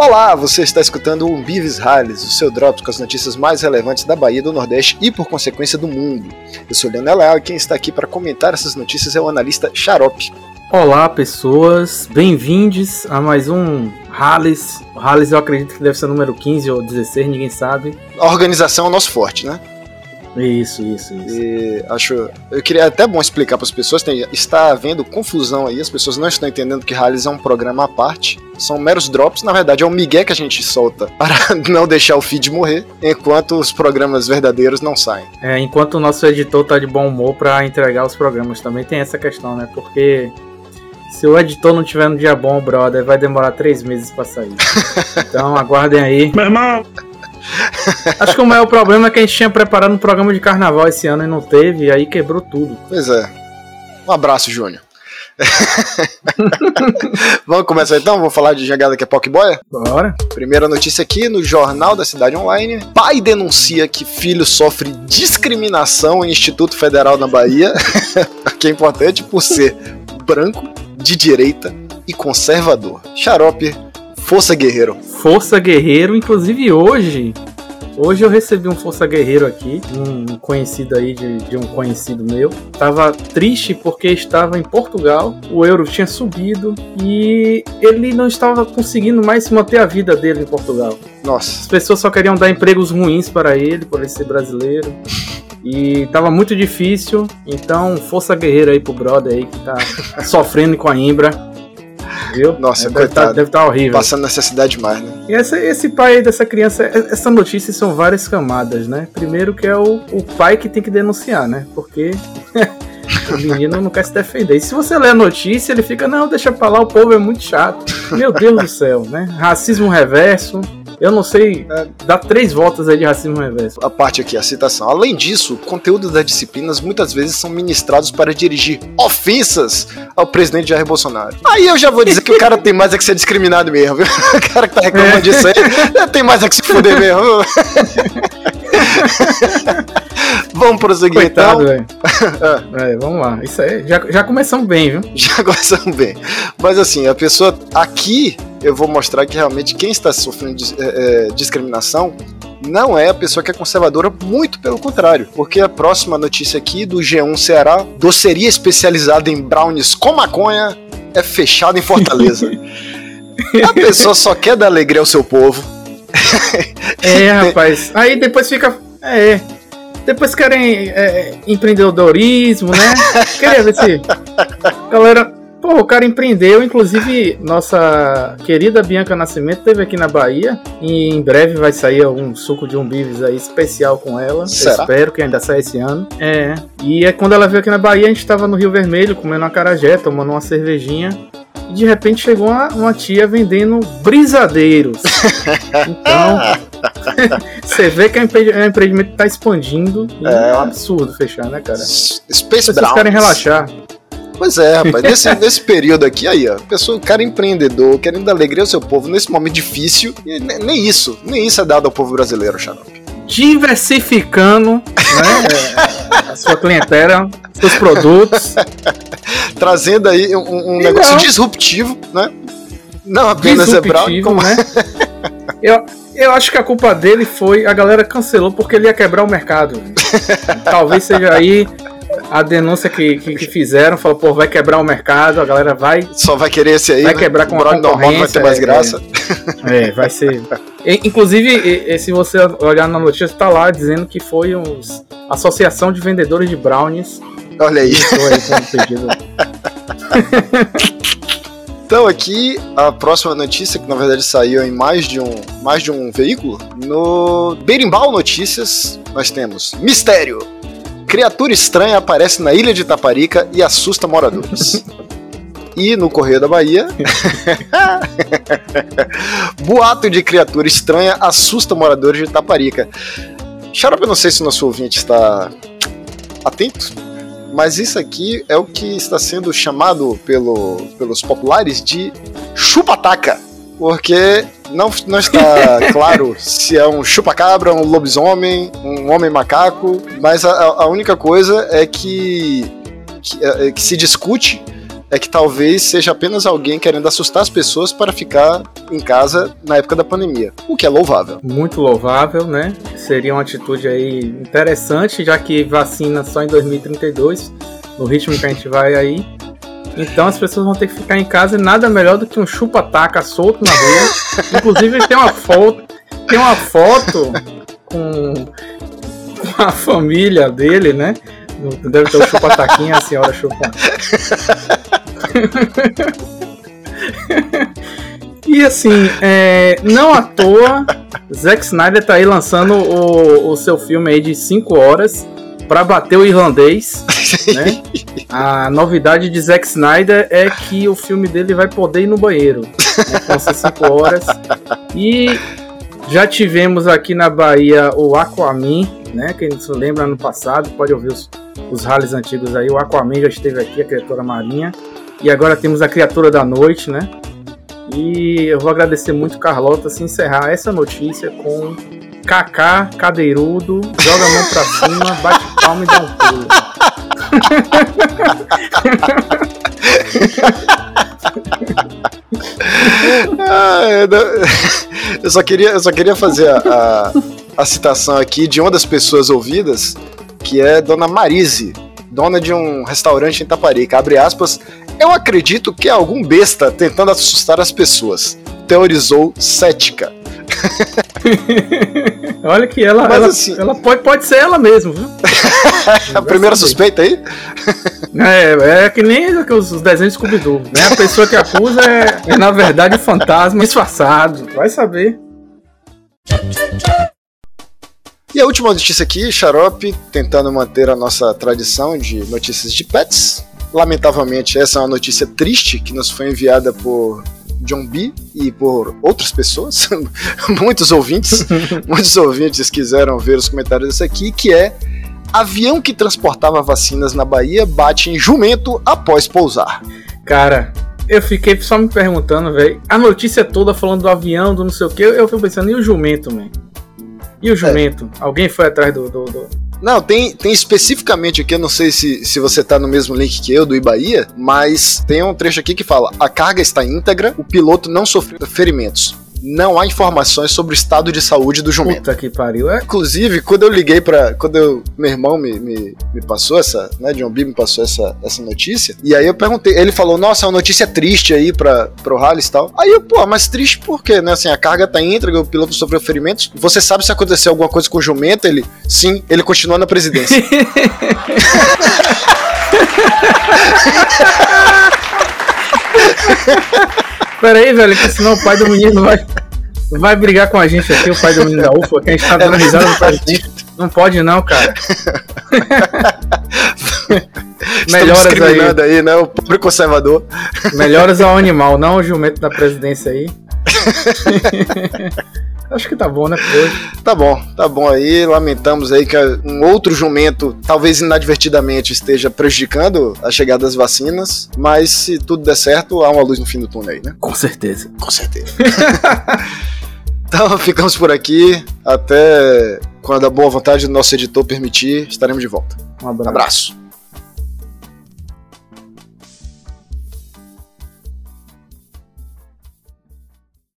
Olá, você está escutando o Umbives Rales, o seu Drops com as notícias mais relevantes da Bahia, do Nordeste e, por consequência, do mundo. Eu sou Leonel Leal e quem está aqui para comentar essas notícias é o analista Xarope. Olá, pessoas, bem-vindos a mais um Rales. O Rales eu acredito que deve ser o número 15 ou 16, ninguém sabe. A organização é o nosso forte, né? Isso, isso, isso. E acho. Eu queria até bom explicar para as pessoas, tem, está havendo confusão aí, as pessoas não estão entendendo que Rallies é um programa à parte. São meros drops, na verdade é um migué que a gente solta para não deixar o feed morrer, enquanto os programas verdadeiros não saem. É, enquanto o nosso editor tá de bom humor para entregar os programas, também tem essa questão, né? Porque se o editor não tiver no dia bom, brother, vai demorar três meses para sair. Então aguardem aí. Meu irmão, Acho que o maior problema é que a gente tinha preparado um programa de carnaval esse ano e não teve, e aí quebrou tudo. Pois é. Um abraço, Júnior. Vamos começar então? Vou falar de jogada que é Pokeboy? Bora. Primeira notícia aqui no Jornal da Cidade Online. Pai denuncia que filho sofre discriminação em Instituto Federal na Bahia, que é importante por ser branco, de direita e conservador. Xarope, força guerreiro. Força Guerreiro, inclusive hoje. Hoje eu recebi um Força Guerreiro aqui, um conhecido aí de, de um conhecido meu. Tava triste porque estava em Portugal, o euro tinha subido e ele não estava conseguindo mais manter a vida dele em Portugal. Nossa, As pessoas só queriam dar empregos ruins para ele, por ele ser brasileiro. E tava muito difícil, então força guerreira aí pro brother aí que tá sofrendo com a Imbra. Viu? Nossa, É, deve tá, coitado. deve tá horrível. passando necessidade demais, né? E essa- esse pai aí dessa criança, é- essa notícia são várias camadas, né? Primeiro que é o, o pai que tem que denunciar, né? Porque o menino não quer se defender. E se você lê a notícia, ele fica, não, deixa pra lá, o povo é muito chato. Meu Deus do céu, né? Racismo reverso. Eu não sei, É. dá três voltas aí de racismo reverso. A parte aqui, a citação. Além disso, o conteúdo das disciplinas muitas vezes são ministrados para dirigir ofensas ao presidente Jair Bolsonaro. Aí eu já vou dizer que o cara tem mais é que ser discriminado mesmo, viu? O cara que tá reclamando É. disso aí tem mais é que se fuder mesmo. Vamos prosseguir Coitado, então. É, vamos lá. Isso aí, já, já começamos bem, viu? Já começamos bem. Mas assim, a pessoa. Aqui eu vou mostrar que realmente quem está sofrendo é, é, discriminação não é a pessoa que é conservadora, muito pelo contrário. Porque a próxima notícia aqui do G1 Ceará, doceria especializada em brownies com maconha é fechada em Fortaleza. a pessoa só quer dar alegria ao seu povo. É, rapaz. Aí depois fica. É. Depois querem é, empreendedorismo, né? Queria ver se. Galera. Pô, o cara empreendeu, inclusive nossa querida Bianca Nascimento esteve aqui na Bahia e em breve vai sair um suco de umbives aí especial com ela. Espero que ainda saia esse ano. É. E é quando ela veio aqui na Bahia, a gente tava no Rio Vermelho comendo uma carajé, tomando uma cervejinha. E de repente chegou uma, uma tia vendendo brisadeiros. Então, você vê que o empre- o empreendimento tá expandindo e é. É. um absurdo fechar, né, cara? Space pessoas Brownies. querem relaxar. Pois é, rapaz. Nesse, nesse período aqui, aí, ó. Pessoa, o cara é empreendedor, querendo dar alegria ao seu povo nesse momento difícil. E ne- nem isso, nem isso é dado ao povo brasileiro, Xarope. Diversificando né, a sua clientela, seus produtos. Trazendo aí um, um negócio disruptivo, né? Não apenas é brownie, disruptivo, como né? Eu, eu acho que a culpa dele foi a galera cancelou porque ele ia quebrar o mercado. Talvez seja aí a denúncia que, que, que fizeram, falou, pô, vai quebrar o mercado, a galera vai só vai querer esse aí. Vai né? quebrar com o a brownie normal vai ter mais é, graça. É, vai ser. E, Inclusive, se você olhar na notícia, tá lá dizendo que foi uns Associação de Vendedores de Brownies. Olha aí. Então aqui a próxima notícia que na verdade saiu em mais de um mais de um veículo no Berimbau Notícias nós temos mistério criatura estranha aparece na ilha de Taparica e assusta moradores e no Correio da Bahia boato de criatura estranha assusta moradores de Taparica Xarope, eu não sei se nosso ouvinte está atento mas isso aqui é o que está sendo chamado pelo, pelos populares de chupataca. Porque não, não está claro se é um chupacabra, um lobisomem, um homem macaco, mas a, a única coisa é que, que, é- é que se discute é que talvez seja apenas alguém querendo assustar as pessoas para ficar em casa na época da pandemia, o que é louvável. Muito louvável, né? Seria uma atitude aí interessante, já que vacina só em 2032, no ritmo que a gente vai aí. Então as pessoas vão ter que ficar em casa e nada melhor do que um chupa-taca solto na rua. Inclusive tem uma foto, tem uma foto com a família dele, né? Deve ter o chupa-taquinha, a senhora chupa. e assim, é, não à toa, Zack Snyder tá aí lançando o, o seu filme aí de 5 horas para bater o irlandês. Né? A novidade de Zack Snyder é que o filme dele vai poder ir no banheiro. Né? Vão ser 5 horas. E já tivemos aqui na Bahia o Aquaman, né? Quem se lembra ano passado, pode ouvir os, os rallies antigos aí. O Aquaman já esteve aqui, a criatura marinha. E agora temos a criatura da noite, né? E eu vou agradecer muito Carlota se encerrar essa notícia com Kaká cadeirudo, joga a mão pra cima, bate palma e dá um pulo. ah, eu, só queria, eu só queria fazer a, a, a citação aqui de uma das pessoas ouvidas, que é Dona Marise, dona de um restaurante em Taparica. Abre aspas, eu acredito que é algum besta tentando assustar as pessoas. Teorizou cética. Olha que ela, ela, assim... ela, pode, pode ser ela mesmo, viu? a primeira suspeita aí? É, é que nem os desenhos Scooby-Doo, né? A pessoa que acusa é, é na verdade um fantasma disfarçado. Vai saber. E a última notícia aqui, Xarope tentando manter a nossa tradição de notícias de pets. Lamentavelmente, essa é uma notícia triste que nos foi enviada por John B e por outras pessoas, muitos ouvintes, muitos ouvintes quiseram ver os comentários dessa aqui, que é avião que transportava vacinas na Bahia bate em jumento após pousar. Cara, eu fiquei só me perguntando, velho, a notícia toda falando do avião, do não sei o que, eu fico pensando, e o jumento, man? E o jumento? É. Alguém foi atrás do, do, do... Não, tem, tem especificamente aqui, eu não sei se, se você tá no mesmo link que eu, do Ibaía, mas tem um trecho aqui que fala: a carga está íntegra, o piloto não sofreu ferimentos não há informações sobre o estado de saúde do jumento. Puta que pariu. É? Inclusive, quando eu liguei para Quando eu, meu irmão me, me, me, passou essa, né, John B me passou essa, essa notícia, e aí eu perguntei, ele falou, nossa, é uma notícia triste aí pra, pro Rally e tal. Aí eu, pô, mas triste por quê, né? Assim, a carga tá íntegra, o piloto sofreu ferimentos. Você sabe se aconteceu alguma coisa com o jumento? Ele, sim, ele continua na presidência. Pera aí, velho, que senão o pai do menino vai, vai brigar com a gente aqui, o pai do menino da UFA, que a gente tá dando é risada no presidente. Não pode não, cara. Melhoras discriminando aí. aí, né? O pobre conservador. Melhoras ao animal, não o jumento da presidência aí. Acho que tá bom, né? Hoje. Tá bom, tá bom aí. Lamentamos aí que um outro jumento, talvez inadvertidamente, esteja prejudicando a chegada das vacinas. Mas se tudo der certo, há uma luz no fim do túnel aí, né? Com certeza. Com certeza. então ficamos por aqui. Até quando a boa vontade do nosso editor permitir, estaremos de volta. Um abraço. abraço.